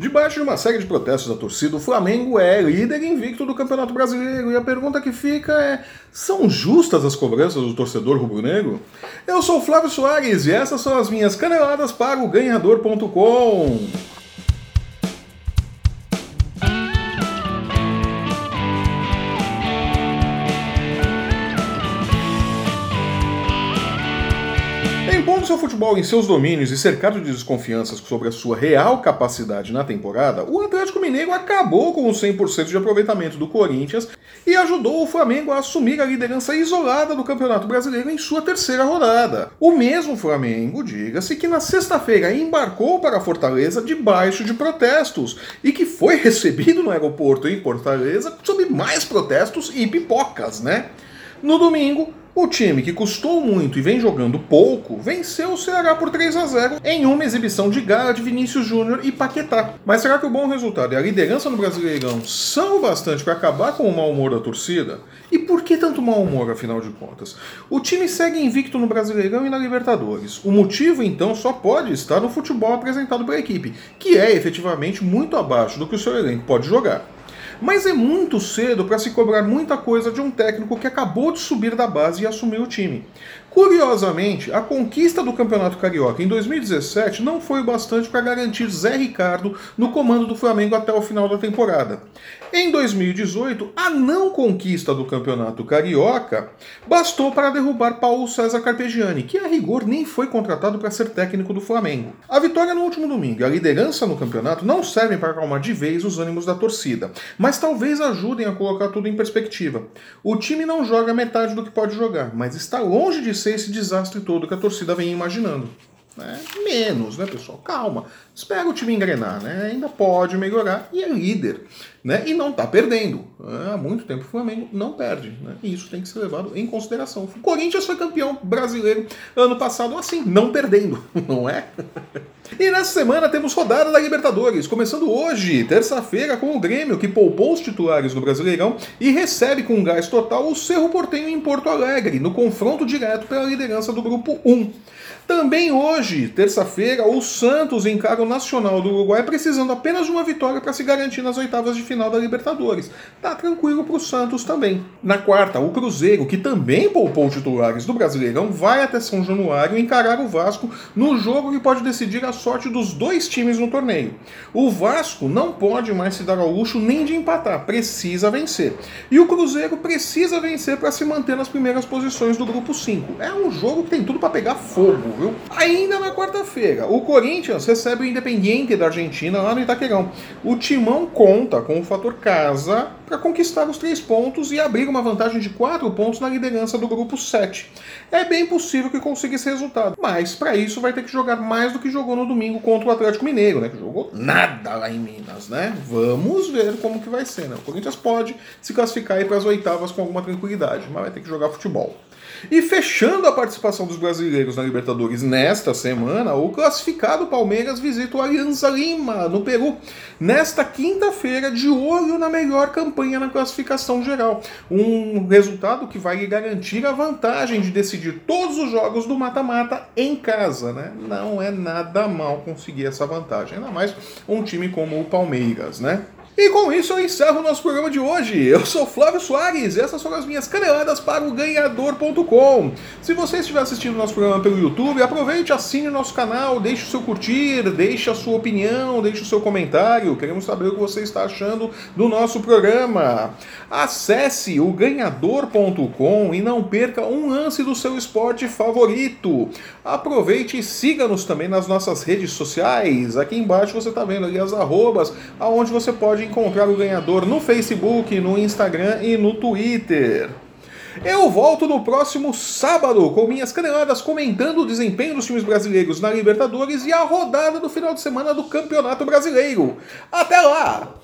Debaixo de uma série de protestos da torcida, o Flamengo é líder invicto do Campeonato Brasileiro. E a pergunta que fica é: são justas as cobranças do torcedor rubro-negro? Eu sou Flávio Soares e essas são as minhas caneladas para o ganhador.com. seu futebol em seus domínios e cercado de desconfianças sobre a sua real capacidade na temporada, o Atlético Mineiro acabou com o 100% de aproveitamento do Corinthians e ajudou o Flamengo a assumir a liderança isolada do Campeonato Brasileiro em sua terceira rodada. O mesmo Flamengo, diga-se, que na sexta-feira embarcou para Fortaleza debaixo de protestos e que foi recebido no aeroporto em Fortaleza sob mais protestos e pipocas, né? No domingo, o time que custou muito e vem jogando pouco venceu o Ceará por 3 a 0 em uma exibição de gala de Vinícius Júnior e Paquetá. Mas será que o bom resultado e a liderança no Brasileirão são o bastante para acabar com o mau humor da torcida? E por que tanto mau humor, afinal de contas? O time segue invicto no Brasileirão e na Libertadores. O motivo, então, só pode estar no futebol apresentado pela equipe, que é efetivamente muito abaixo do que o seu elenco pode jogar. Mas é muito cedo para se cobrar muita coisa de um técnico que acabou de subir da base e assumir o time. Curiosamente, a conquista do Campeonato Carioca em 2017 não foi o bastante para garantir Zé Ricardo no comando do Flamengo até o final da temporada. Em 2018, a não conquista do Campeonato Carioca bastou para derrubar Paulo César Carpegiani, que a rigor nem foi contratado para ser técnico do Flamengo. A vitória no último domingo e a liderança no campeonato não servem para acalmar de vez os ânimos da torcida, mas talvez ajudem a colocar tudo em perspectiva. O time não joga metade do que pode jogar, mas está longe de ser esse desastre todo que a torcida vem imaginando. É, menos, né, pessoal? Calma. Espera o time engrenar, né? Ainda pode melhorar e é líder, né? E não tá perdendo. Há muito tempo o Flamengo não perde, né? E isso tem que ser levado em consideração. O Corinthians foi campeão brasileiro ano passado assim, não perdendo, não é? E nessa semana temos rodada da Libertadores, começando hoje, terça-feira, com o Grêmio, que poupou os titulares do Brasileirão e recebe com gás total o Cerro Portenho em Porto Alegre, no confronto direto pela liderança do Grupo 1. Também hoje, terça-feira, o Santos encara o Nacional do Uruguai precisando apenas de uma vitória para se garantir nas oitavas de final da Libertadores. Tá tranquilo para o Santos também. Na quarta, o Cruzeiro, que também poupou titulares do Brasileirão, vai até São Januário encarar o Vasco no jogo que pode decidir a sorte dos dois times no torneio. O Vasco não pode mais se dar ao luxo nem de empatar, precisa vencer. E o Cruzeiro precisa vencer para se manter nas primeiras posições do grupo 5. É um jogo que tem tudo para pegar fogo, viu? Ainda na quarta-feira, o Corinthians recebe o Independiente da Argentina lá no Itaquerão. O Timão conta com o fator casa para conquistar os três pontos e abrir uma vantagem de quatro pontos na liderança do grupo 7. É bem possível que consiga esse resultado, mas para isso vai ter que jogar mais do que jogou no domingo contra o Atlético Mineiro, né? Que jogou nada lá em Minas, né? Vamos ver como que vai ser, né? O Corinthians pode se classificar para as oitavas com alguma tranquilidade, mas vai ter que jogar futebol. E fechando a participação dos brasileiros na Libertadores nesta semana, o classificado Palmeiras visita o Alianza Lima, no Peru, nesta quinta-feira, de olho na melhor campanha na classificação geral. Um resultado que vai lhe garantir a vantagem de decidir todos os jogos do mata-mata em casa, né? Não é nada mal conseguir essa vantagem, ainda mais um time como o Palmeiras, né? E com isso eu encerro o nosso programa de hoje. Eu sou Flávio Soares e essas foram as minhas caneladas para o ganhador.com. Se você estiver assistindo nosso programa pelo YouTube, aproveite, assine o nosso canal, deixe o seu curtir, deixe a sua opinião, deixe o seu comentário. Queremos saber o que você está achando do nosso programa. Acesse o ganhador.com e não perca um lance do seu esporte favorito. Aproveite e siga-nos também nas nossas redes sociais. Aqui embaixo você está vendo ali as arrobas, aonde você pode encontrar o ganhador no Facebook, no Instagram e no Twitter. Eu volto no próximo sábado com minhas caneladas comentando o desempenho dos times brasileiros na Libertadores e a rodada do final de semana do Campeonato Brasileiro. Até lá!